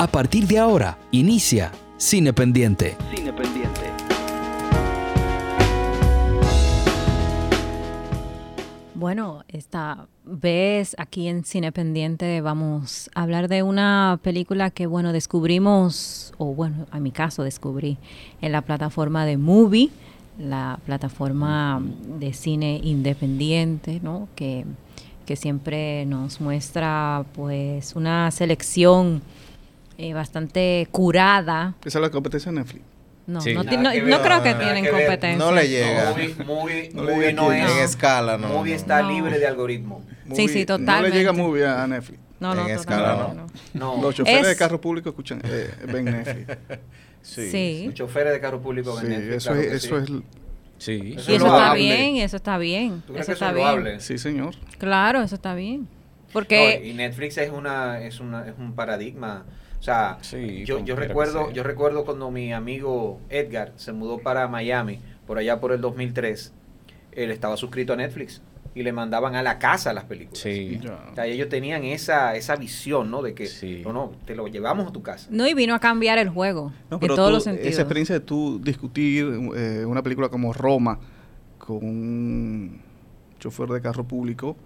A partir de ahora, inicia Cine Pendiente. Cine Pendiente. Bueno, esta vez aquí en Cine Pendiente vamos a hablar de una película que, bueno, descubrimos, o bueno, en mi caso descubrí en la plataforma de Movie, la plataforma de cine independiente, ¿no? Que, que siempre nos muestra, pues, una selección eh, bastante curada. Esa es la competencia de Netflix. No, Sí. no, no- no creo que tienen que competencia. No le llega. Movie, movie, No movie no es. En escala, no. Movie no. está No. libre de algoritmo. Sí, sí, No totalmente. le llega movie a a Netflix. No, no, En escala, no. No. Los choferes Es- de carro público escuchan, eh, ven Netflix. Sí. Los choferes de carro público Sí, ven Netflix, eso claro es, eso sí. es, Sí. Eso Y es eso está bien, eso está bien. ¿Tú crees Eso que está es bien. sí señor. Claro, eso está bien. No, Porque y Netflix es una es una es un paradigma. O sea, Sí, yo, yo recuerdo sea. yo recuerdo cuando mi amigo Edgar se mudó para Miami por allá por el 2003, él estaba suscrito a Netflix y le mandaban a la casa las películas. Sí. O sea, ellos tenían esa esa visión, ¿no? De que Sí. no, no, te lo llevamos a tu casa. no y vino a cambiar el juego No, en pero todos tú- los sentidos. Esa experiencia de tú discutir eh, una película como Roma con un chofer de carro público,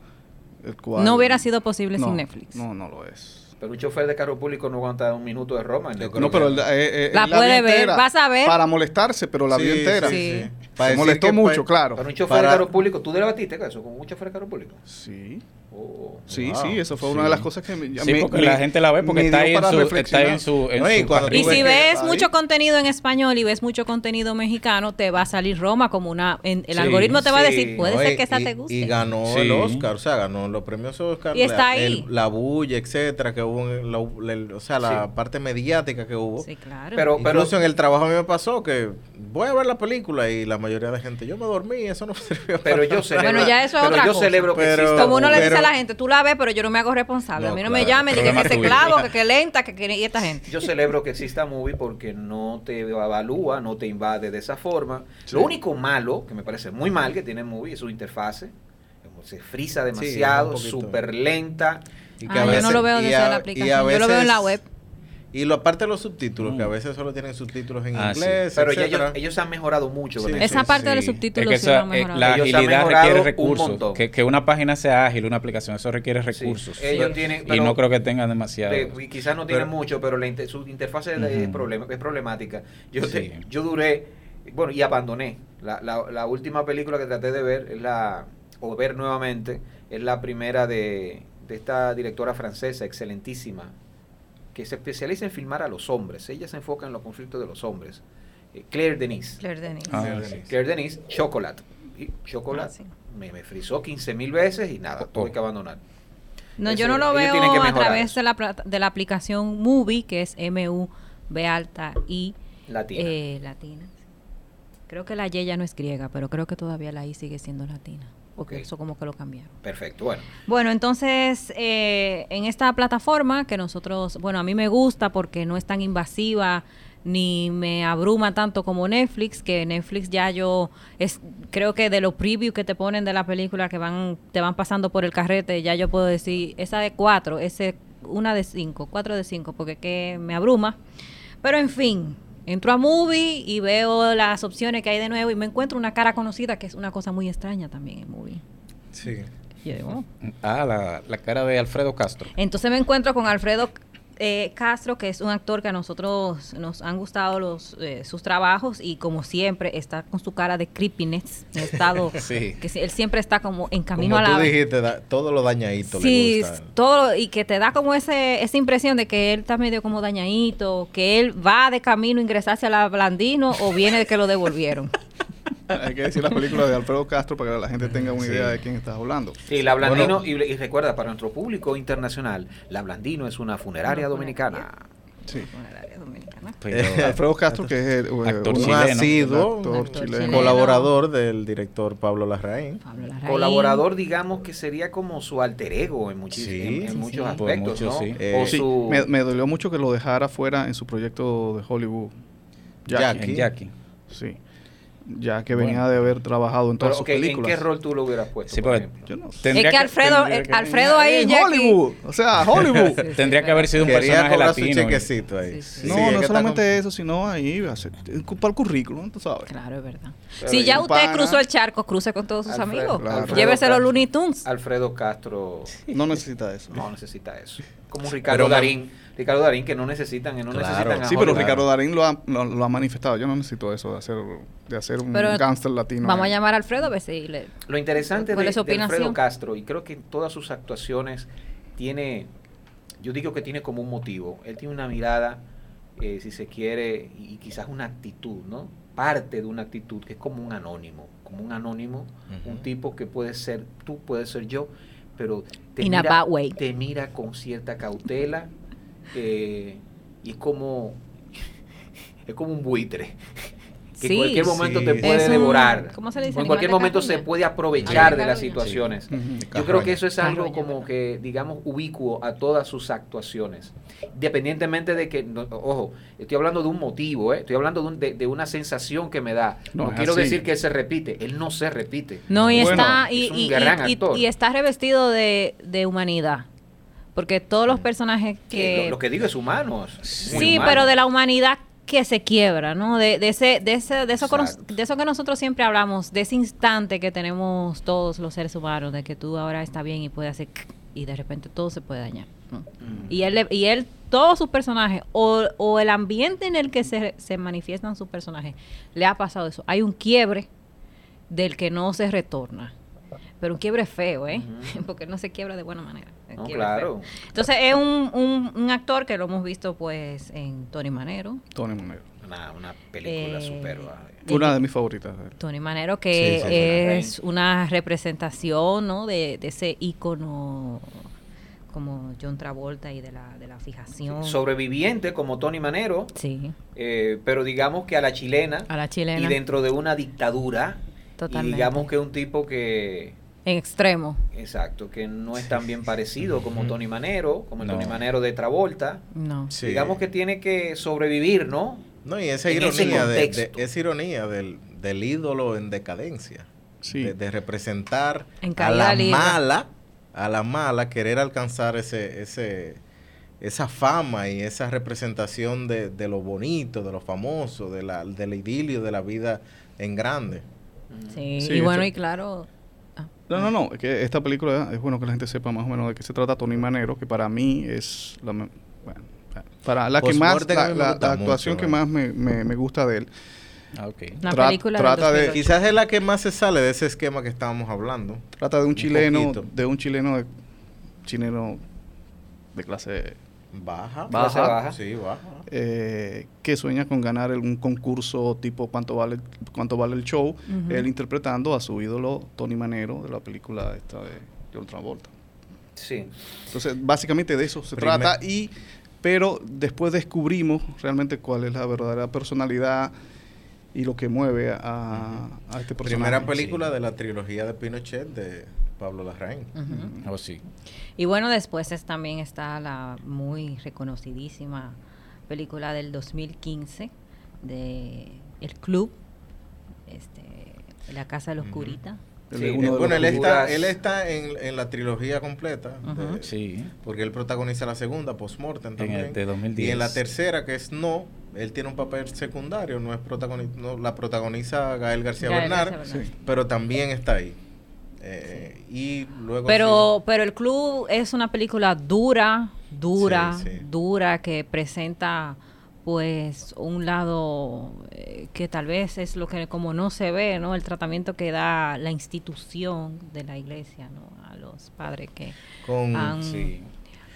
el cual... No hubiera sido posible No, sin Netflix. No, no lo es. Pero un chofer de carro público no aguanta un minuto de Roma. en creo No, pero el- eh, eh, La puede vio ver, vas a ver. Para molestarse, pero la vio Sí, entera. sí, Sí. sí. Se molestó mucho, claro. Pero un chofer Para- de carro público, ¿tú debatiste eso? ¿Con un chofer de carro público? Sí, Oh. sí, Wow, sí, eso fue sí. una de las cosas que me... Sí, me- porque me- la gente la ve porque me está ahí, en su, está ahí en su, en No, y su ves si que ves ahí- mucho contenido en español y ves mucho contenido mexicano, te va a salir Roma como una... en- el Sí, algoritmo te va a decir, puede No, ser y- que esa y- te guste. Y ganó Sí. el Oscar, o sea, ganó los premios Oscar. Y está la, ahí. el- la bulla, etcétera, que hubo, en la, la- o sea, la Sí. parte mediática que hubo. Sí, claro. Pero- Incluso en el trabajo a mí me pasó que voy a ver la película y la mayoría de gente, yo me dormí, eso no sirvió. Pero yo celebro, Bueno, ya eso es pero otra yo cosa. como uno le dice la gente, tú la ves, pero yo no me hago responsable. No, a mí no claro, me llame, diga que tuyo. clavo, que, que lenta, que, que y esta gente. Yo celebro que exista Movie porque no te evalúa, no te invade de esa forma. Sí. Lo único malo, que me parece muy mal que tiene Movie, es su interfase. Se frisa Sí, demasiado, súper lenta. Y Ah, yo no lo veo y desde a- la y aplicación, a yo lo veo en la veces- web. Y lo aparte de los subtítulos, Mm. que a veces solo tienen subtítulos en Ah, sí. inglés, Pero ellos, ellos han mejorado mucho. con Sí. eso. Esa parte de los subtítulos Es que esa- han eh, la Ellos agilidad requiere un recursos. montón. Que, que una página sea ágil, una aplicación, eso requiere Sí. recursos. Ellos tienen, y no creo que tengan demasiado. de- quizás no tienen Pero- mucho, pero la inter- su interfase es, problema- es problemática. Yo, te- yo duré, bueno, y abandoné. La, la- la última película que traté de ver, es la, o ver nuevamente, es la primera de, de esta directora francesa, excelentísima, que se especializa en filmar a los hombres. Ella se enfoca en los conflictos de los hombres. Eh, Claire Denis. Claire Denis. Ah, Sí. Claire Denis, Chocolate. Y Chocolate Ah, sí. me, me frizó 15 mil veces y nada, Oh, tuve que abandonar. No, yo no lo veo a través de la, plata- de la aplicación Movie, que es M-U-B alta I Latina. eh, latina. Creo que la Y ya no es griega, pero creo que todavía la I sigue siendo latina. Porque eso como que lo cambiaron. Perfecto, bueno. Bueno, entonces eh, en esta plataforma que nosotros, bueno, a mí me gusta porque no es tan invasiva ni me abruma tanto como Netflix, que Netflix ya yo es creo que de los previews que te ponen de la película que van te van pasando por el carrete, ya yo puedo decir esa de cuatro, ese una de cinco, cuatro de cinco, porque que me abruma. Pero en fin, entro a Movie y veo las opciones que hay de nuevo y me encuentro una cara conocida que es una cosa muy extraña también en Movie. Sí. Y digo, "Oh". Ah, la, la cara de Alfredo Castro. Entonces me encuentro con Alfredo eh, Castro, que es un actor que a nosotros nos han gustado los, eh, sus trabajos y como siempre está con su cara de creepiness, en estado Sí. que él siempre está como en camino Como a tú la... dijiste, da- todo lo dañadito Sí, le gusta. todo y que te da como ese, esa impresión de que él está medio como dañadito, que él va de camino a ingresarse a la Blandino o viene de que lo devolvieron. Hay que decir la película de Alfredo Castro para que la gente tenga una Sí. idea de quién estás hablando. Sí, la Blandino, Bueno. y, y recuerda, para nuestro público internacional, la Blandino es una funeraria dominicana. Sí. Área dominicana. Pero- Alfredo Castro, que es el, eh, Actor un chileno. asiduo, actor Un actor chileno. chileno. colaborador del director Pablo Larraín. Pablo Larraín. Colaborador, digamos que sería como su alter ego en, muchis- Sí. en, en Sí, muchos aspectos, mucho, ¿no? sí. Eh, o Sí, su... me, me dolió mucho que lo dejara fuera en su proyecto de Hollywood. Jackie. Jackie. Jackie. Sí. Ya que venía Bueno. de haber trabajado en Pero, todas ok, sus ¿en películas. qué rol tú lo hubieras puesto, Sí, por porque ejemplo? Yo no sé. tendría es que Alfredo, el- que- Alfredo ahí en Hollywood, o sea, Hollywood. Sí, sí, Tendría que haber sido un personaje su latino. y- chequecito ahí. Sí, sí. No, no que solamente con- eso, sino ahí, hacer, para el currículum, tú sabes. Claro, es verdad. Pero si ya usted pana- cruzó el charco, cruce con todos sus Alfredo- amigos. Claro. Llévese los Looney Tunes. Alfredo Castro No necesita eso. no necesita eso. Como un Ricardo Pero Darín. Ricardo Darín que no necesitan, no Claro. necesitan a Sí, pero Hollywood. Ricardo Darín lo ha, lo, lo ha manifestado. Yo no necesito eso de hacer, de hacer un Pero gángster latino. Vamos a llamar a Alfredo a ver si le... Lo interesante ¿Cuál de, es su de Alfredo? Castro, y creo que en todas sus actuaciones tiene, yo digo que tiene como un motivo. Él tiene una mirada, eh, si se quiere, y quizás una actitud, ¿no? Parte de una actitud que es como un anónimo, como un anónimo, un tipo que puede ser tú, puede ser yo, pero te, In a mira, bad way. te mira con cierta cautela eh, y es como, es como un buitre. Que Sí. en cualquier momento Sí, te puede Es un- devorar. ¿cómo se le dice? O en cualquier momento se puede aprovechar de de las situaciones. Yo creo que eso es algo como que, digamos, ubicuo a todas sus actuaciones. Independientemente de que, no- ojo, estoy hablando de un motivo, ¿eh? estoy hablando de, un- de- de una sensación que me da. No, quiero así. decir que él se repite, él no se repite. No, y Bueno, está, y, es un y- gran y- actor. y está revestido de, de humanidad. Porque todos los personajes Que lo, lo que digo es humano. es muy Sí, humano. pero de la humanidad que se quiebra, ¿no? De, de ese, de ese, de eso, de eso que nosotros siempre hablamos, de ese instante que tenemos todos los seres humanos, de que tú ahora está bien y puedes hacer y de repente todo se puede dañar. ¿no? Mm. Y él, le- y él, todos sus personajes, o, o el ambiente en el que se, se manifiestan sus personajes, le ha pasado eso. Hay un quiebre del que no se retorna. Pero un quiebre feo, ¿eh? Porque no se quiebra de buena manera. No, claro. feo. Entonces es un, un, un actor que lo hemos visto pues en Tony Manero. Tony Manero. Una, una película Eh, súper. Una de mis favoritas. Tony Manero, que Sí, sí, sí. es una representación ¿no? de, de ese ícono como John Travolta y de la, de la fijación. Sobreviviente como Tony Manero, Sí, eh, pero digamos que a la chilena. a la chilena. y dentro de una dictadura Totalmente. y digamos que un tipo que En extremo. exacto que no es tan bien parecido como Tony Manero como el No. Tony Manero de Travolta No. Sí. digamos que tiene que sobrevivir no No, y esa en ironía, de, esa ironía del, del ídolo en decadencia. Sí. De, de representar En a la libre. mala, a la mala, querer alcanzar ese, ese, esa fama y esa representación de, de lo bonito, de lo famoso, de la, del idilio de la vida en grande. Sí, Sí, y bueno, esto- y claro. Ah, No, no, no. Es que esta película es bueno que la gente sepa más o menos de qué se trata Tony Manero, que para mí es la, me- bueno, para la que más, la, la- la actuación mucho, que más me, me- me gusta de él. Ah, ok. Una Tra- película trata de- 2008. Quizás es la que más se sale de ese esquema que estábamos hablando. Trata de un Un chileno, poquito. de un chileno de, chileno de clase Baja. Clase baja. Sí, baja. eh, que sueña con ganar el- un concurso tipo cuánto vale cuánto vale el show, él interpretando a su ídolo Tony Manero de la película esta de John Travolta. sí Entonces, básicamente de eso se Primer- trata y pero después descubrimos realmente cuál es la verdadera personalidad y lo que mueve a, a este personaje. Primera película sí. de la trilogía de Pinochet de Pablo Larraín. Oh, sí. Y bueno, después es- también está la muy reconocidísima película del 2015 de El Club, este, La Casa de la Ujú. Oscurita. Él Sí, eh, de bueno, los él está, él está en, en la trilogía completa. De- Sí. Porque él protagoniza la segunda, Postmortem En también. el de 2010. Y en la tercera, que es No, él tiene un papel secundario, no es protagoni- no, la protagoniza Gael García Gael Bernal, García Bernal. Sí. pero también está ahí. Eh, Y luego... Pero, pero El Club es una película dura, dura, Sí, sí. dura, que presenta pues un lado eh, que tal vez es lo que como no se ve, ¿no? El tratamiento que da la institución de la iglesia, ¿no? A los padres que con, han,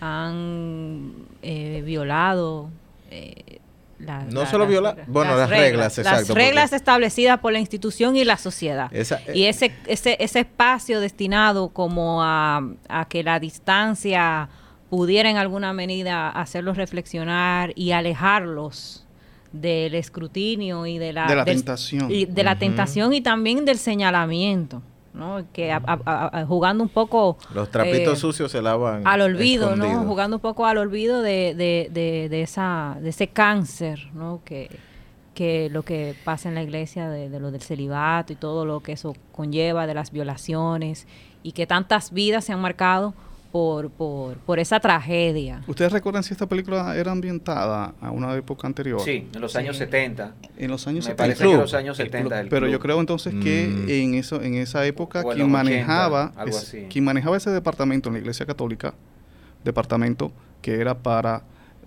han eh, violado eh, la- No la- solo las viola- reglas. bueno, las reglas, las exacto, reglas porque- establecidas por la institución y la sociedad. Esa- y eh, ese, ese, ese espacio destinado como a, a que la distancia pudiera en alguna medida hacerlos reflexionar y alejarlos del escrutinio y de la, De la del- tentación. y de la tentación y también del señalamiento, ¿no? Que a- a- a- jugando un poco Los trapitos eh, sucios se lavan al olvido, ¿no? Jugando un poco al olvido de, de, de, de esa, de ese cáncer, ¿no? Que, que lo que pasa en la iglesia de, de lo del celibato y todo lo que eso conlleva, de las violaciones y que tantas vidas se han marcado por, por, por esa tragedia. ¿Ustedes recuerdan si esta película era ambientada a una época anterior? Sí, en los años Sí. 70. En los años Me 70. parece que en los años El 70. club. el Pero yo creo entonces Mm. que en eso en esa época quien los 80, manejaba algo es- quien manejaba ese departamento en la Iglesia Católica, departamento que era para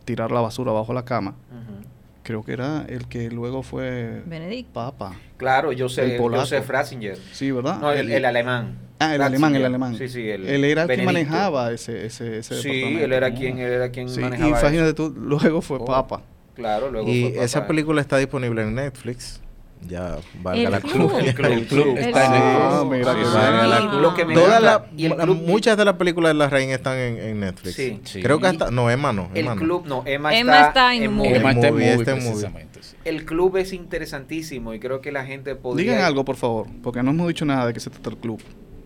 tirar la basura bajo la cama, Ujú. creo que era el que luego fue Benedicto. papa. Claro, yo sé, El. Joseph Ratzinger. Sí, ¿verdad? No, el, el alemán. Ah, el alemán, el alemán. Sí, sí, el él era el que Benedicto. manejaba ese, ese, ese Sí, él era quien, él era quien Sí, y manejaba imagínate eso. tú, luego fue Oh. papa. Claro, luego Y fue papá. esa película está disponible en Netflix. Ya valga El la club. El club, el club El está en club. Netflix. Ah, Y y el muchas de las películas de la reina están en, en Netflix. Sí. Sí. Creo que hasta. No, Emma no. El Emma no. club, no, Emma, Emma está, está en movie. Emma está en Movie, movie, está en movie. precisamente, sí. El club es interesantísimo y creo que la gente podría... Digan algo, por favor, porque no hemos dicho nada de qué se trata el club.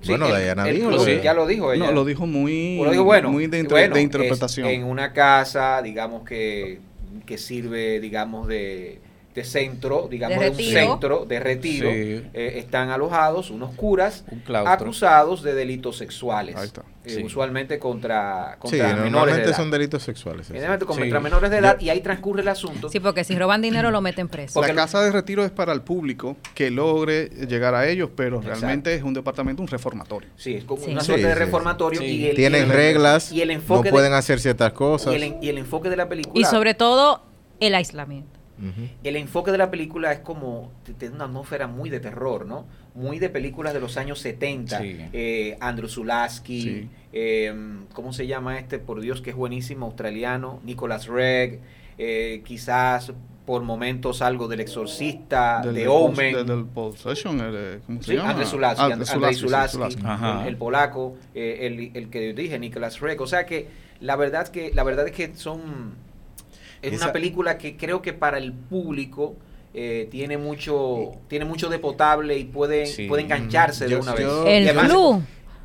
Sí, Bueno, el- Diana el dijo, club, sí. ya lo dijo ella. No, lo dijo muy, lo dijo bueno. muy de, inter- Bueno, de interpretación. en una casa, digamos que, que sirve, digamos, de, de centro, digamos, De de, un centro de retiro. Sí. Eh, están alojados unos curas Un acusados de delitos sexuales. Ahí está. Eh, Sí. Usualmente contra, Sí, contra menores de edad. son delitos sexuales. contra Sí. menores de edad y ahí transcurre el asunto. Sí, porque si roban dinero lo meten preso. porque la casa de retiro es para el público que logre llegar a ellos, pero Exacto. realmente es un departamento, un reformatorio. Sí, es como Sí. una Sí, suerte de reformatorio. sí. Y el, Tienen y el- reglas, y el no enfoque de- pueden hacer ciertas y cosas. el, y el enfoque de la película. Y sobre todo el aislamiento. El enfoque de la película es como, tiene una atmósfera muy de terror, ¿no? Muy de películas de los años 70. Sí. Eh, Andrew Zulaski, Sí. eh, ¿cómo se llama este? Por Dios, que es buenísimo, australiano. Nicholas Reg, eh, quizás por momentos algo del exorcista, Del- de Omen. del- del Possession, el, eh, ¿cómo se Sí, llama? Andrzej Zulaski, Ah, And- Andrzej Zulaski, sí, Zulaski, Zulaski. Ajá. el, el polaco, eh, el, el que dije, Nicholas Reg. O sea que la verdad que la verdad es que son es Esa- una película que creo que para el público eh, tiene mucho tiene mucho de potable y puede, Sí. puede engancharse de Yo- una yo- vez. El además- club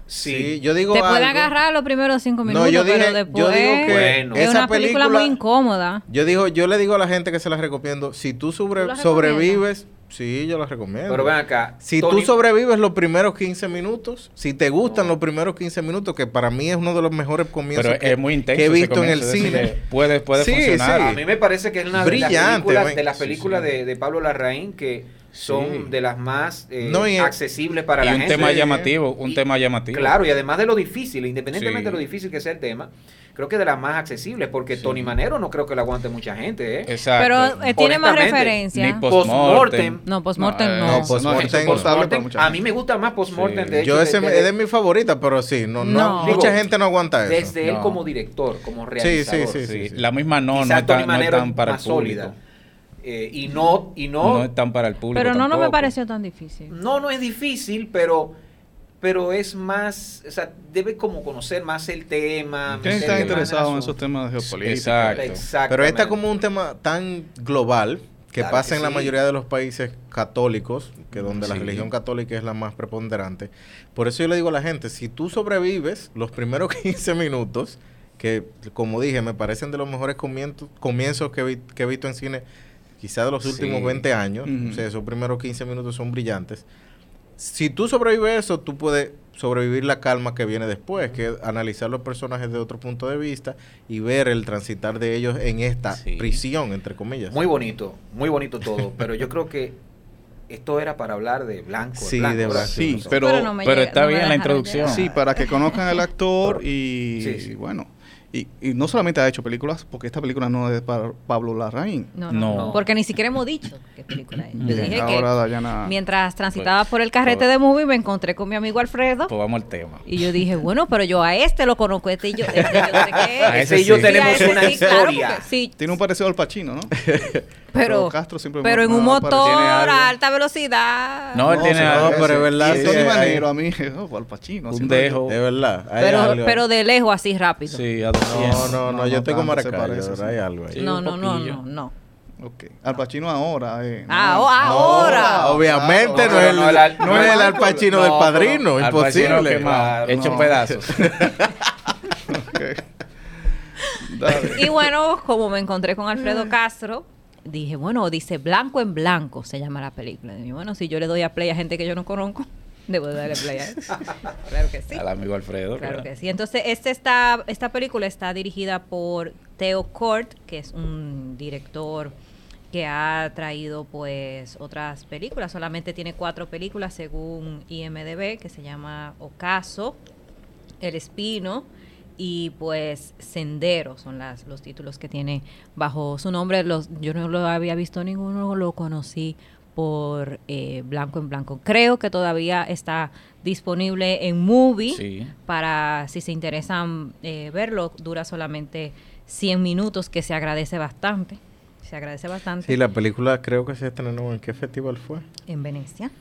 Sí. Sí, yo digo te puede algo- agarrar los primeros cinco No, minutos, yo dije- pero yo después digo que Bueno. es una película, muy incómoda. Yo digo, yo le digo a la gente que se las recomiendo, si tú, sobre- ¿Tú la sobrevives, sí, yo las recomiendo. Pero ven acá. si Tony- tú sobrevives los primeros 15 minutos, si te gustan No. los primeros 15 minutos, que para mí es uno de los mejores comienzos Pero que, es muy intenso. que he visto en el cine. Puede, puede Sí, funcionar. A mí me parece que es una de las Brillante, películas, de, las Sí, películas sí. De, de Pablo Larraín que son Sí. de las más eh, No, y- accesibles para y la un gente. tema llamativo, un Y- tema llamativo. Claro, y además de lo difícil, independientemente Sí. de lo difícil que sea el tema, creo que de las más accesibles, porque Sí. Tony Manero no creo que lo aguante mucha gente, ¿eh? Exacto. Pero eh, tiene más referencia. Ni Postmortem. No, postmortem No, no. eh, No, No, postmortem. Postmortem, mucha a mí me gusta más Postmortem, Sí. de hecho. Yo ese de- es de mi favorita, pero sí, no, no, No. mucha Digo, gente no aguanta eso. Desde él No. como director, como sí, realizador. sí, Sí, sí. La misma no, no es Tony tan, no es Manero tan para el público. Eh, y no, y no, No es tan para el público. Pero no, no me pareció tan difícil. No, no es difícil, pero pero es más, o sea, debe como conocer más el tema. ¿Quién está interesado en esos temas de geopolítica? Exacto. Exactamente. Pero este es como un tema tan global que Claro pasa que en la mayoría de los países católicos, que donde la religión católica es la más preponderante. Por eso yo le digo a la gente, si tú sobrevives los primeros 15 minutos, que como dije, me parecen de los mejores comienzos, comienzos que, vi- que he visto en cine, quizá de los Sí. últimos 20 años, o sea, esos primeros 15 minutos son brillantes. Si tú sobrevives eso, tú puedes sobrevivir la calma que viene después, que es analizar los personajes de otro punto de vista y ver el transitar de ellos en esta Sí. prisión, entre comillas. Muy bonito, muy bonito todo, pero yo creo que esto era para hablar de blanco. Sí, blanco, de blanco. Sí, pero, no pero llega- está no bien la introducción. sí, para que conozcan al actor y, Sí, sí. y bueno, y, y no solamente ha hecho películas, porque esta película no es de pa- Pablo Larraín. No, no, No. Porque ni siquiera hemos dicho qué película es. Yo dije Ahora que Dayana... mientras transitaba por el carrete pues- de movie me encontré con mi amigo Alfredo. Pues vamos al tema. Y yo dije, bueno, pero yo a este lo conozco, este y yo, este yo sé qué es. A Ese y yo sí. tenemos Sí, a ese una sí, claro, historia. porque sí, Tiene un parecido al Pacino, ¿no? pero, Castro siempre pero en un motor a alta velocidad. No, él tiene sí, algo, pero es verdad, sí, Tony Manero a mí, oh, al Pacino. Un dejo. De verdad. hay pero, pero de lejos, así rápido. Sí, a No, 200. no, no, No, yo no estoy sí. hay algo ahí. Sí. no, no, no, no, no. Ok. Al Pacino ahora, eh. Ah, no. oh, ahora. No, Obviamente no, es el, no, el al- no es el Al Pacino no, del padrino, imposible. quemado, Claro, hecho no. pedazos. Y bueno, como me encontré con Alfredo Castro, dije, bueno, dice Blanco en Blanco, se llama la película. Dije, bueno, si yo le doy a play a gente que yo no conozco, debo de darle play a él. claro que sí. Al amigo Alfredo. Claro que sí. Entonces, este está, esta película está dirigida por Theo Kort, que es un director que ha traído pues otras películas. Solamente tiene cuatro películas según IMDB, que se llama Ocaso, El Espino y pues Sendero son las, los títulos que tiene bajo su nombre. Los, yo no lo había visto ninguno, lo conocí por eh, Blanco en Blanco. Creo que todavía está disponible en Movie Sí. para si se interesan eh, verlo. Dura solamente 100 minutos, que se agradece bastante. Se agradece bastante Sí, la película creo que se estrenó en qué festival fue. en Venecia.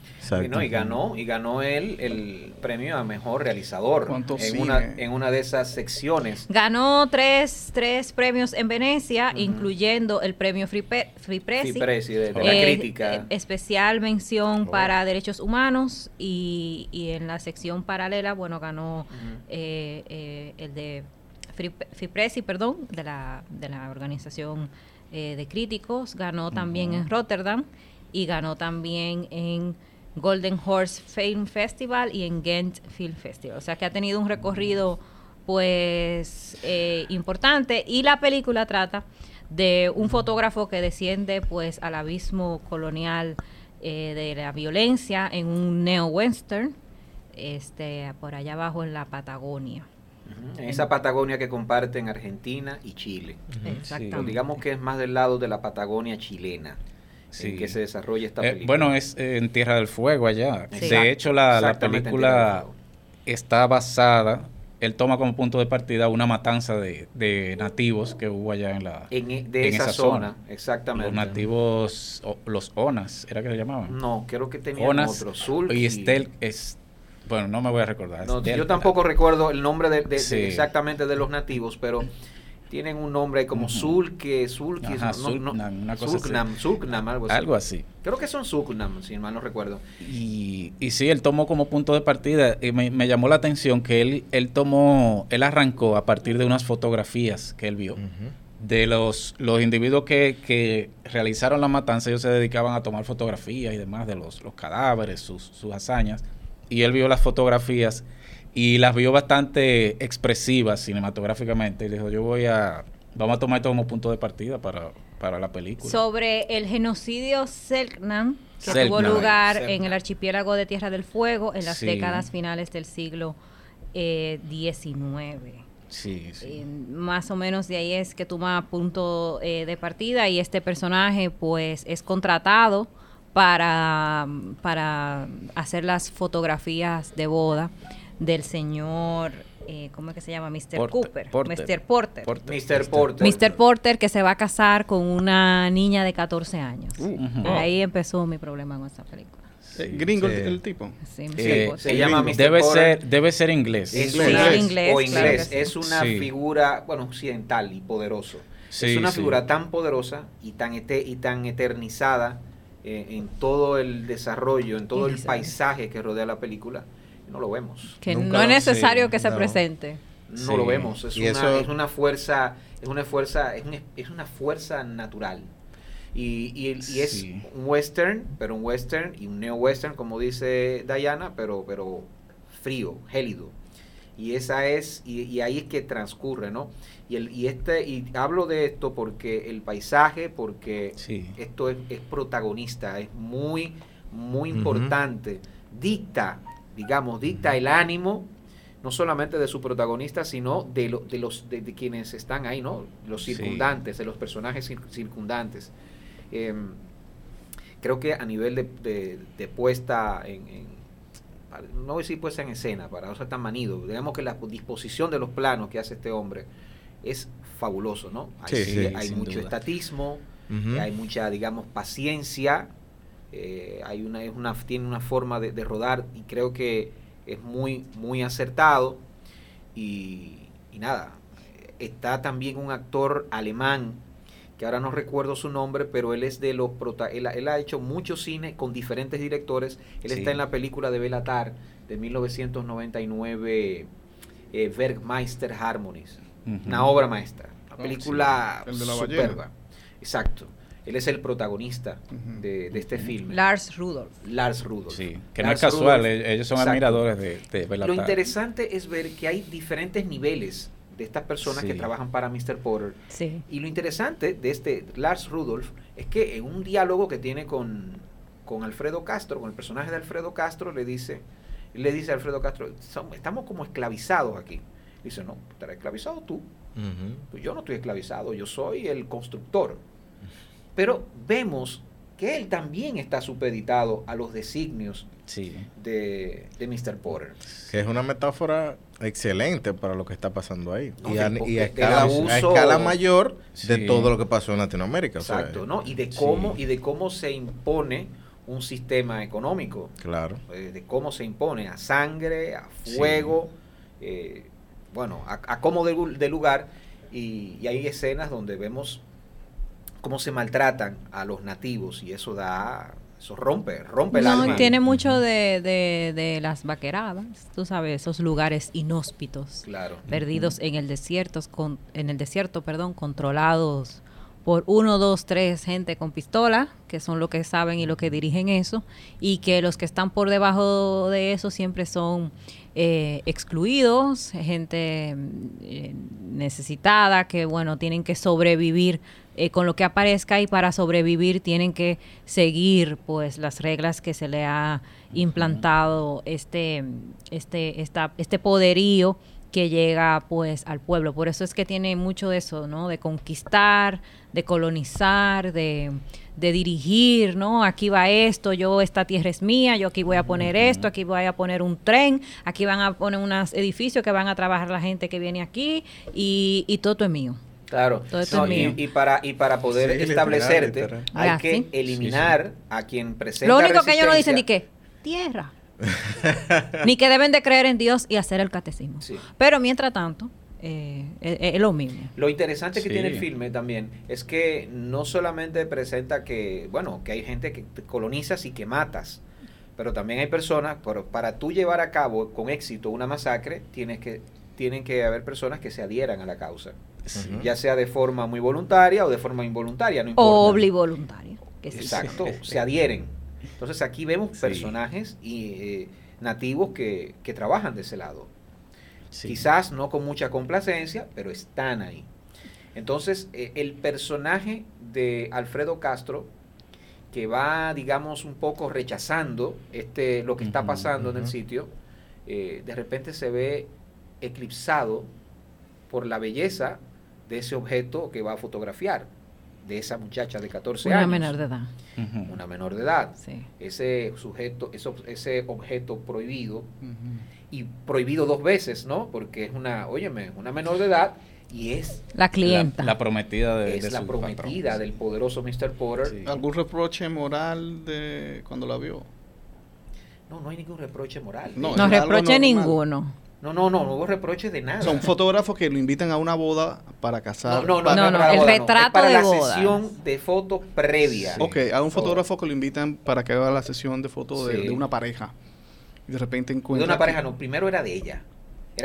Y, no, y ganó, y ganó él el premio a mejor realizador ¿Cuánto en cine? una, en una de esas secciones. Ganó tres, tres premios en Venecia, incluyendo el premio Free, Pe- Free Press. Sí, Presi, de, de la Eh, crítica. eh, especial mención Oh. para derechos humanos y, y en la sección paralela, bueno, ganó Ujú. eh, eh, el de Free, Free Press, perdón, de la, de la organización eh, de críticos, ganó también en Rotterdam y ganó también en Golden Horse Film Festival y en Ghent Film Festival. O sea que ha tenido un recorrido pues eh, importante y la película trata de un fotógrafo que desciende pues al abismo colonial eh, de la violencia en un neo-western este por allá abajo en la Patagonia. En esa Patagonia que comparten Argentina y Chile. Exactamente. Pero digamos que es más del lado de la Patagonia chilena Sí. en que se desarrolla esta Eh, película. bueno, es eh, en Tierra del Fuego allá. Sí. De hecho, la, la película está basada, él toma como punto de partida una matanza de, de nativos que hubo allá en la... en, e- de en esa, esa zona, zona. exactamente. Los nativos, o- los Onas, ¿era que se llamaban? No, creo que tenían Onas otro. Sulk y Estel, es, bueno, no me voy a recordar. No, yo tampoco recuerdo el nombre de, de- de Sí. exactamente de los nativos, pero tienen un nombre como. Sulke, Ajá, no, no, Sulknam, una cosa así. Sulknam, algo así. Algo así. Creo que son Sulknam, si mal no recuerdo. Y, y sí, él tomó como punto de partida, y me, me llamó la atención que él, él tomó, él arrancó a partir de unas fotografías que él vio. De los, los individuos que, que realizaron la matanza, ellos se dedicaban a tomar fotografías y demás de los, los cadáveres, sus, sus hazañas. Y él vio las fotografías y las vio bastante expresivas cinematográficamente. Y dijo, yo voy a, vamos a tomar esto como punto de partida para, para la película. Sobre el genocidio Selknam, que Selknam. tuvo lugar Selknam. en el archipiélago de Tierra del Fuego en las Sí. décadas finales del siglo eh, XIX. sí, sí. Eh, más o menos de ahí es que toma punto eh, de partida y este personaje pues es contratado para, para hacer las fotografías de boda del señor, eh, ¿cómo es que se llama? Mr. Porter, Cooper. Porter. Mr. Porter. Porter. Mr. Porter. Mr. Porter que se va a casar con una niña de 14 años. Ujú. Ahí empezó mi problema con esta película. Eh, gringo el- Sí. el tipo. Sí, Eh, se llama. Mr. Debe Porter. ser, debe ser inglés. Es Sí, una- inglés, o inglés. Es una Sí. figura, bueno, occidental y poderoso. Sí, es una sí. figura tan poderosa y tan, ete- y tan eternizada eh, en todo el desarrollo, en todo el paisaje que rodea la película. No lo vemos. que Nunca no lo- es necesario sí, que se no. presente. No Sí. lo vemos. Es Y una, eso- es una fuerza, es una fuerza, es, un- es una fuerza natural. Y, y, el- y es Sí. un western, pero un western y un neo-western, como dice Diana, pero, pero frío, gélido. Y esa es, y, y ahí es que transcurre, ¿no? Y, el, y, este, y hablo de esto porque el paisaje, porque Sí. esto es, es protagonista, es muy, muy importante. Dicta, digamos, dicta el ánimo, no solamente de su protagonista, sino de, lo- de los de, de quienes están ahí, ¿no? Los Sí. circundantes, de los personajes cir- circundantes. Em, creo que a nivel de, de- puesta en, no voy a decir puesta en escena, para no ser tan manido, digamos que la disposición de los planos que hace este hombre es fabuloso, ¿no? Hay, Sí, sí, hay mucho duda. estatismo, hay mucha, digamos, paciencia, eh, hay una, es una, tiene una forma de, de rodar y creo que es muy, muy acertado. Y, y nada, eh, está también un actor alemán, que ahora no recuerdo su nombre, pero él es de los prota él, ha- él ha hecho mucho cine con diferentes directores. Él Sí. está en la película de Belatar de 1999, eh, Werkmeister Harmonies Ujú. una obra maestra, una Ah, película sí, superba. Exacto. Él es el protagonista de, de este filme. Lars Rudolph. Lars Rudolph. Sí, que no es casual, Rudolph. e- ellos son Exacto. admiradores de, de Bela Lo interesante es ver que hay diferentes niveles de estas personas que trabajan para Mr. Porter. Sí. Y lo interesante de este Lars Rudolph es que en un diálogo que tiene con, con Alfredo Castro, con el personaje de Alfredo Castro, le dice, le dice a Alfredo Castro, "Som- estamos como esclavizados aquí. Dice, no, estarás esclavizado tú. Pues yo no estoy esclavizado, yo soy el constructor. Pero vemos que él también está supeditado a los designios Sí. de, de Mr. Porter. Que es una metáfora excelente para lo que está pasando ahí. No, y, a, y escala, a abuso- escala mayor de Sí. todo lo que pasó en Latinoamérica. o sea, Exacto, ¿no? Y de cómo, Sí. y de cómo se impone un sistema económico. Claro. eh, de cómo se impone a sangre, a fuego, eh, bueno, a, a cómo de, lugar. Y, y hay escenas donde vemos cómo se maltratan a los nativos y eso da, eso rompe, rompe el No, alma. tiene mucho de, de, de las vaqueradas, tú sabes, esos lugares inhóspitos, Claro. perdidos en el desierto, con, en el desierto, perdón, controlados por uno, dos, tres gente con pistola, que son los que saben y los que dirigen eso, y que los que están por debajo de eso siempre son eh, excluidos, gente eh, necesitada, que bueno, tienen que sobrevivir eh, con lo que aparezca y para sobrevivir tienen que seguir pues las reglas que se le ha implantado este, este, esta, este poderío que llega pues al pueblo. Por eso es que tiene mucho de eso, ¿no? De conquistar, de colonizar, de, de dirigir, ¿no? Aquí va esto, yo esta tierra es mía, yo aquí voy a poner esto, aquí voy a poner un tren, aquí van a poner unos edificios que van a trabajar la gente que viene aquí y, y todo es mío. Claro. Todo esto No, es y, mío. y para, y para poder Sí, establecerte, literal. hay Ah, que sí. eliminar a quien presenta Lo único que ellos no dicen ni que tierra. ni que deben de creer en Dios y hacer el catecismo. Sí. Pero mientras tanto, eh, es, es lo mismo. Lo interesante que Sí. tiene el filme también es que no solamente presenta que, bueno, que hay gente que te colonizas y que matas, pero también hay personas, pero para tú llevar a cabo con éxito una masacre, tienes que, tienen que haber personas que se adhieran a la causa, Sí. ya sea de forma muy voluntaria o de forma involuntaria, no O importa. oblivoluntario. que sí. Exacto, se adhieren. Entonces aquí vemos Sí. personajes y, eh, nativos que, que trabajan de ese lado. Sí. Quizás no con mucha complacencia, pero están ahí. Entonces, eh, el personaje de Alfredo Castro, que va, digamos, un poco rechazando este, lo que está pasando en el sitio, eh, de repente se ve eclipsado por la belleza de ese objeto que va a fotografiar, de esa muchacha de 14 Una años. menor de edad. Una menor de edad. Sí. Ese sujeto, ese, ese objeto prohibido, y prohibido dos veces, ¿no? Porque es una, óyeme, una menor de edad y es, La clienta. La, la prometida de, es de la su prometida patrón. del poderoso Mr. Porter. Sí. ¿Algún reproche moral de cuando la vio? No, no hay ningún reproche moral. No, no reproche normal. ninguno. No, no, no, no hubo reproche de nada. O sea, un fotógrafo que lo invitan a una boda para casar. no, no, no, para- No, no, para el boda, retrato es para de la sesión de fotos previa. Ok, a un fotógrafo que lo invitan para que haga la sesión de fotos de, Sí. de una pareja. Y de repente de encuentra... una que- pareja, no, primero era de ella.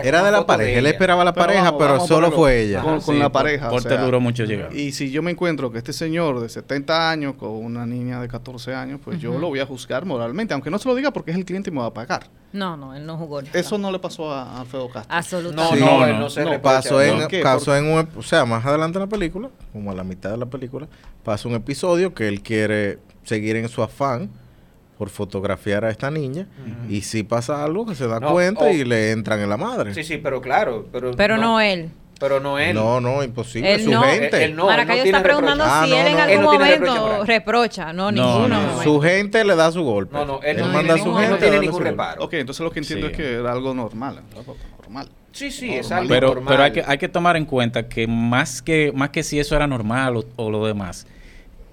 Era de la pareja. Él ella. esperaba la Pero pareja, vamos, pero vamos a solo fue ella. Con, con Sí, la por- pareja. o Porter sea, duró mucho llegar. Y si yo me encuentro que este señor de 70 años con una niña de 14 años, pues yo lo voy a juzgar moralmente, aunque no se lo diga porque es el cliente y me va a pagar. No, no, él no jugó. nada. Eso no le pasó a Alfredo Castro. Absolutamente. No, Sí. no, No, él no. se No, Pasó de en. ¿Por qué? pasó en un, o sea, más adelante en la película, como a la mitad de la película, pasa un episodio que él quiere seguir en su afán por fotografiar a esta niña Ujú. y si pasa algo que se da No, cuenta oh. y le entran en la madre. Sí, sí, pero claro. Pero, Pero no, él. Pero no él. No, no, imposible, Él su no. gente. Él- él no. Maracayo tiene está preguntando reproche. si Ah, él no, en no. algún Él no momento moral. reprocha. No, No, ninguno. no. Su gente le da su golpe. No, no, él él no manda tiene su él gente no tiene ningún reparo. Ok, entonces lo que entiendo Sí. es que era algo normal. algo normal. Sí, sí, Normal. es algo Pero, normal. pero hay que, hay que tomar en cuenta que más que más que si eso era normal o, o lo demás,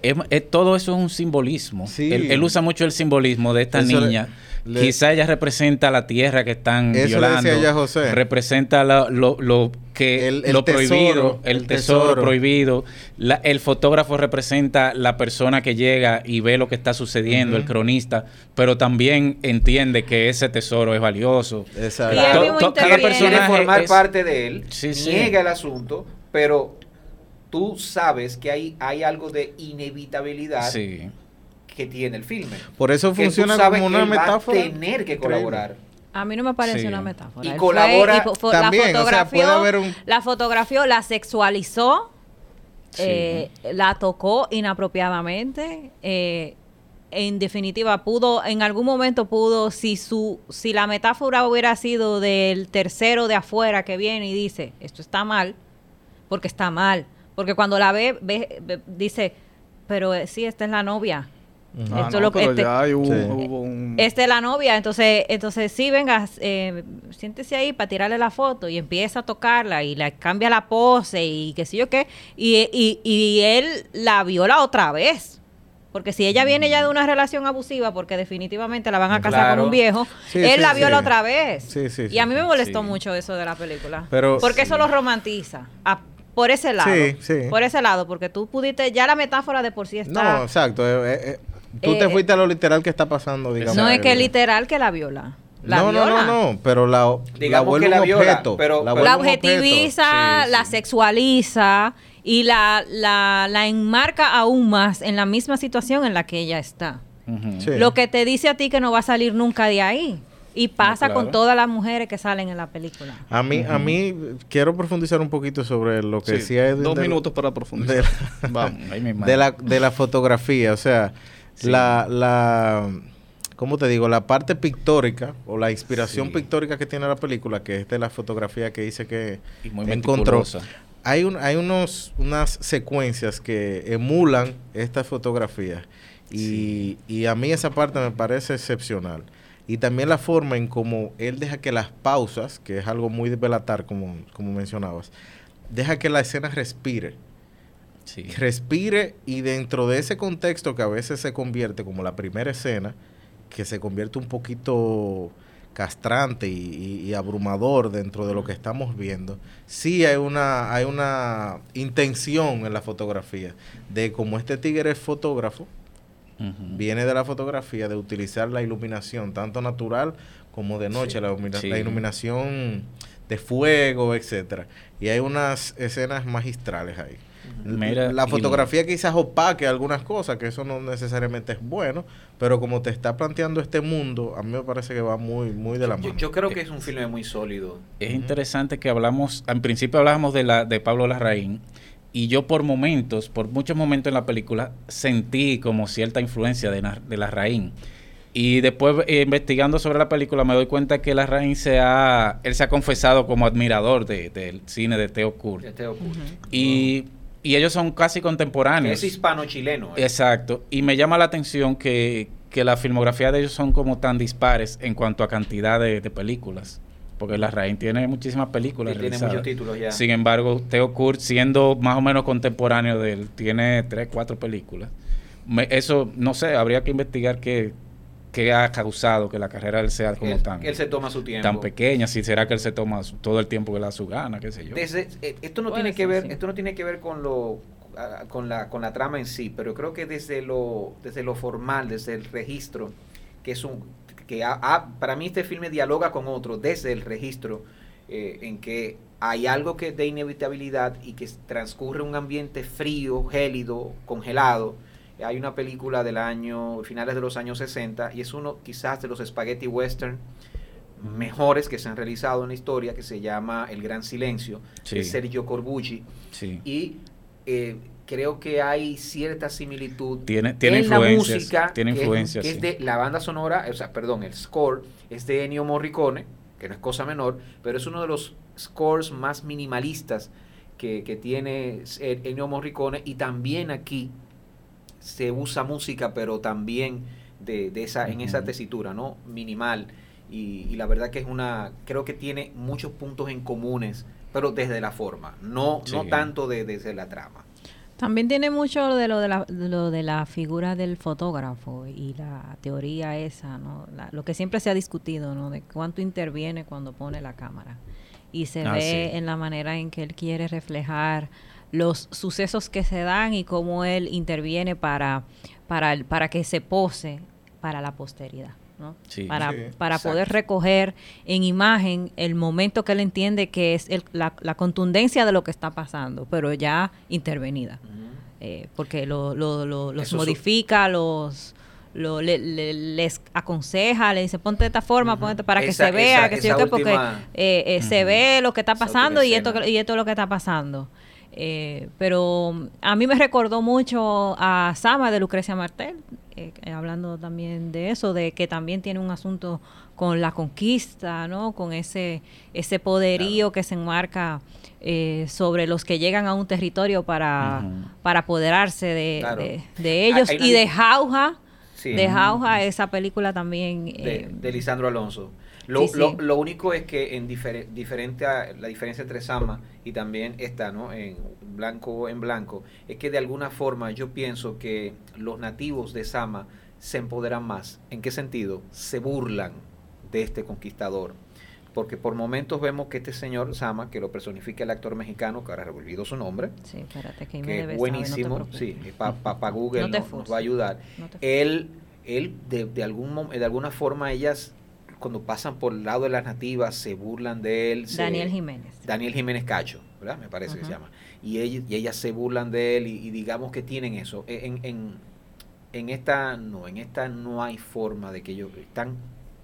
es- es- todo eso es un simbolismo. Sí. Él, él usa mucho el simbolismo de esta Eso niña. le- Quizá ella representa la tierra que están Eso violando. decía ya José. Representa la- lo, lo que El- el lo tesoro, prohibido, el, el tesoro, tesoro. prohibido. La- el fotógrafo representa la persona que llega y ve lo que está sucediendo, el cronista, pero también entiende que ese tesoro es valioso. Exacto. Y él To- mismo to- cada quiere formar es- parte de él, Sí, sí. niega el asunto, pero tú sabes que hay, hay algo de inevitabilidad Sí. que tiene el filme. Por eso Que tú funciona sabes como que una él va a metáfora. tener que colaborar. A mí no me parece Sí. una metáfora. Y Él colabora también, la o sea, puede fotografió, haber un- la fotografió, la sexualizó, Sí. eh, la tocó inapropiadamente. eh, en definitiva, pudo, en algún momento pudo, si su, si la metáfora hubiera sido del tercero de afuera que viene y dice, esto está mal, porque está mal. Porque cuando la ve, ve- ve- dice, pero eh, sí, esta es la novia. Ujú. Ah, Esto no, lo este- ya hay un- Sí. hubo un... Esta es la novia, entonces, entonces sí, venga, eh, siéntese ahí para tirarle la foto y empieza a tocarla y le cambia la pose y qué sé yo qué. Y, y, y él la viola otra vez. Porque si ella viene ya de una relación abusiva, porque definitivamente la van a casar Claro. con un viejo, Sí, él sí, la viola sí. otra vez. Sí, sí, y a mí me molestó Sí. mucho eso de la película. Pero- porque eso lo romantiza. a- por ese lado. Sí, sí. Por ese lado, porque tú pudiste, ya la metáfora de por sí está. No, exacto. eh, eh, eh, tú te Eh, fuiste a lo literal que está pasando, digamos. no es que literal que la viola. La no, no, viola. no, no, pero la, la Digamos vuelve que la un viola, objeto. pero- la vuelve objetiviza, Sí, la sexualiza y la, la, la enmarca aún más en la misma situación en la que ella está. Lo que te dice a ti que no va a salir nunca de ahí. Y pasa claro. con todas las mujeres que salen en la película. A mí, a mí quiero profundizar un poquito sobre lo que Sí, decía Edwin dos de- minutos para profundizar. de- Vamos. Ahí de la, de la fotografía, o sea, Sí. la, la, ¿cómo te digo? La parte pictórica o la inspiración Sí. pictórica que tiene la película, que es de la fotografía que dice que Y muy encontró. Hay, un, hay unos, unas secuencias que emulan estas fotografías y, y a mí esa parte me parece excepcional. Y también la forma en cómo él deja que las pausas, que es algo muy de Belatar, como, como mencionabas, deja que la escena respire Sí. respire y dentro de ese contexto que a veces se convierte como la primera escena, que se convierte un poquito castrante y, y- y abrumador dentro de lo que estamos viendo, sí hay una, hay una intención en la fotografía de como este tigre es fotógrafo, Viene de la fotografía de utilizar la iluminación, tanto natural como de noche, la, ilumina- Sí. la iluminación de fuego, etcétera. Y hay unas escenas magistrales ahí. Mira, la y- fotografía quizás opaque algunas cosas, que eso no necesariamente es bueno, pero como te está planteando este mundo, a mí me parece que va muy, muy de la Yo, mano. yo creo que es un filme muy sólido. Es interesante que hablamos, en principio hablábamos de la de Pablo Larraín y yo por momentos, por muchos momentos en la película sentí como cierta influencia de, de Larraín. Y después eh, investigando sobre la película me doy cuenta que Larraín se ha él se ha confesado como admirador de- del cine de Theo Kurt. Y, y ellos son casi Que contemporáneos. es hispano-chileno. eh. Exacto. Y me llama la atención que, que la filmografía de ellos son como tan dispares en cuanto a cantidad de, de películas. Porque la Rain tiene muchísimas películas Y tiene realizadas. muchos títulos ya. Sin embargo, Theo Kurt, siendo más o menos contemporáneo de él, tiene tres, cuatro películas. Me- eso, no sé, habría que investigar qué, qué ha causado que la carrera de él sea como él, tan, él se toma su tiempo. tan pequeña. Si será que él se toma su- todo el tiempo que le da su gana, qué sé yo. Desde, eh, esto no tiene que ver, sí. esto no tiene que ver con lo con la con la trama en sí, pero creo que desde lo desde lo formal, desde el registro, que es un que ha- ha- para mí este filme dialoga con otro desde el registro eh, en que hay algo que de inevitabilidad y que transcurre un ambiente frío, gélido, congelado. Hay una película del año finales de los años 60 y es uno quizás de los spaghetti western mejores que se han realizado en la historia que se llama El Gran Silencio Sí. de Sergio Corbucci Sí. y eh, creo que hay cierta similitud Tiene- tiene en la música tiene que es- influencias, es, de la banda sonora o sea perdón el score es de Ennio Morricone que no es cosa menor pero es uno de los scores más minimalistas que, que tiene Ennio Morricone y también aquí se usa música pero también de, de esa en esa tesitura no minimal. Y, y la verdad que es una creo que tiene muchos puntos en comunes pero desde la forma no no tanto de, desde la trama También tiene mucho de lo de la, de lo de la figura del fotógrafo y la teoría esa, ¿no? La- lo que siempre se ha discutido, ¿no? De cuánto interviene cuando pone la cámara. Y se Ah, ve sí. en la manera en que él quiere reflejar los sucesos que se dan y cómo él interviene para, para, el- para que se pose para la posteridad. ¿no? Sí. para Sí, para poder recoger en imagen el momento que él entiende que es el- la, la contundencia de lo que está pasando, pero ya intervenida. Eh, porque lo, lo- lo- los Eso su- modifica, los lo- le- le- les aconseja, le dice ponte de esta forma, Ujú. ponte para que se vea, esa- que sé yo esa qué, porque última- eh, eh, se ve lo que está pasando última y esto, y esto es lo que está pasando. Eh, pero mm, a mí me recordó mucho a Sama de Lucrecia Martel, eh, hablando también de eso, de que también tiene un asunto con la conquista, ¿no? Con ese, ese poderío que se enmarca eh, sobre los que llegan a un territorio para, para apoderarse de, Claro. de- de ellos. Hay y de Jauja, Sí. de Jauja, esa película también... de, eh, de Lisandro Alonso. Lo, sí, sí. lo- lo único es que en difere- diferente a la diferencia entre Sama y también esta, ¿no? En blanco en blanco, es que de alguna forma yo pienso que los nativos de Sama se empoderan más. ¿En qué sentido? Se burlan de este conquistador. Porque por momentos vemos que este señor Sama, que lo personifica el actor mexicano, que ahora ha olvidado su nombre, sí, espérate, que que es no buenísimo, sí, para Google No te nos- va a ayudar él, él de, de algún de alguna forma ellas cuando pasan por el lado de las nativas se burlan de él. se- Daniel Jiménez. Daniel Jiménez Cacho, ¿verdad? Me parece que se llama. Y, ellas- y ellas se burlan de él y, y digamos que tienen eso. E, En, en, en esta no, en esta no hay forma de que ellos están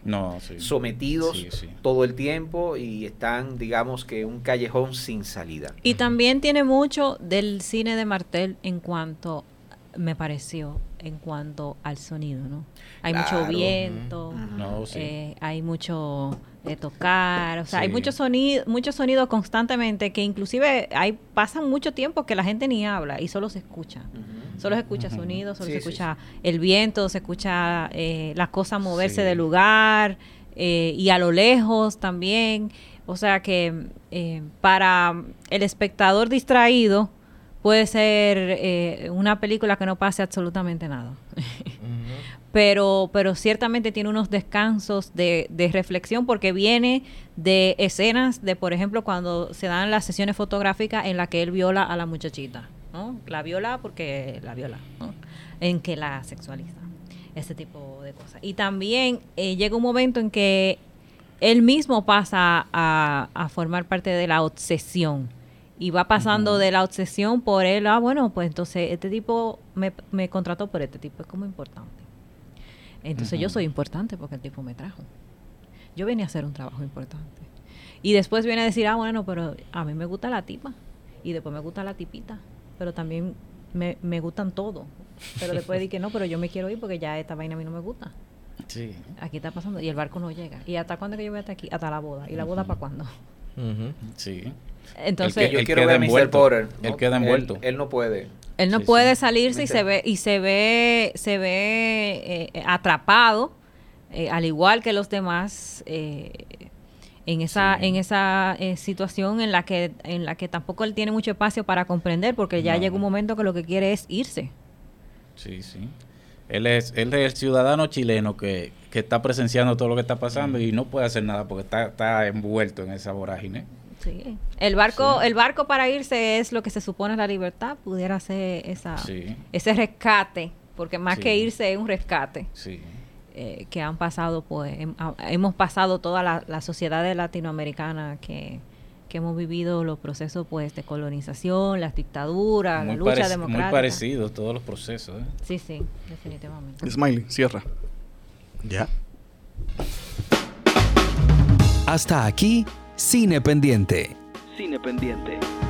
No, sí. sometidos Sí, sí. todo el tiempo y están, digamos que un callejón sin salida. Y también tiene mucho del cine de Martel en cuanto, me pareció, en cuanto al sonido, ¿no? Hay mucho viento, Ujú. No, sí. eh, hay mucho de tocar, o sea, hay Sí. mucho sonido, mucho sonido constantemente que inclusive hay pasan mucho tiempo que la gente ni habla y solo se escucha. Solo se escucha Ujú. sonido, solo Sí, se sí, escucha el viento, se escucha eh, las cosas moverse Sí. del lugar eh, y a lo lejos también. O sea que eh, para el espectador distraído puede ser eh, una película que no pase absolutamente nada. pero, pero ciertamente tiene unos descansos de, de reflexión porque viene de escenas de, por ejemplo, cuando se dan las sesiones fotográficas en la que él viola a la muchachita, ¿no? La viola porque la viola, ¿no? En que la sexualiza, ese tipo de cosas. Y también eh, llega un momento en que él mismo pasa a, a formar parte de la obsesión y va pasando de la obsesión por él, ah, bueno, pues entonces este tipo me, me contrató por este tipo, es como importante. Entonces yo soy importante porque el tipo me trajo. Yo venía a hacer un trabajo importante. Y después viene a decir, ah, bueno, pero a mí me gusta la tipa. Y después me gusta la tipita. Pero también me, me gustan todo. Pero después di que no, pero yo me quiero ir porque ya esta vaina a mí no me gusta. Sí. Aquí está pasando. Y el barco no llega. ¿Y hasta cuándo que yo voy hasta aquí? Hasta la boda. ¿Y la boda para cuándo? Sí. Entonces, El yo él quiero queda ver a Mr. Él ¿no? queda envuelto. Él, no puede. Él no Sí, puede sí. salirse y se ve y se ve se ve eh, atrapado eh, al igual que los demás eh, en esa Sí. en esa eh, situación en la que en la que tampoco él tiene mucho espacio para comprender porque ya No. llega un momento que lo que quiere es irse. Sí, sí. Él es, él es el ciudadano chileno que, que está presenciando todo lo que está pasando y no puede hacer nada porque está, está envuelto en esa vorágine. Sí. El barco Sí. el barco para irse es lo que se supone la libertad, pudiera ser esa Sí, ese rescate, porque más Sí. que irse es un rescate. sí. eh, que han pasado, pues, hem- hemos pasado toda la, la sociedad latinoamericana que, que hemos vivido los procesos, pues, de colonización, las dictaduras, la lucha democrática. muy parecidos todos los procesos. ¿eh? Sí, sí, definitivamente. Smiley, cierra. Ya. Hasta aquí, Cine Pendiente. Cine Pendiente.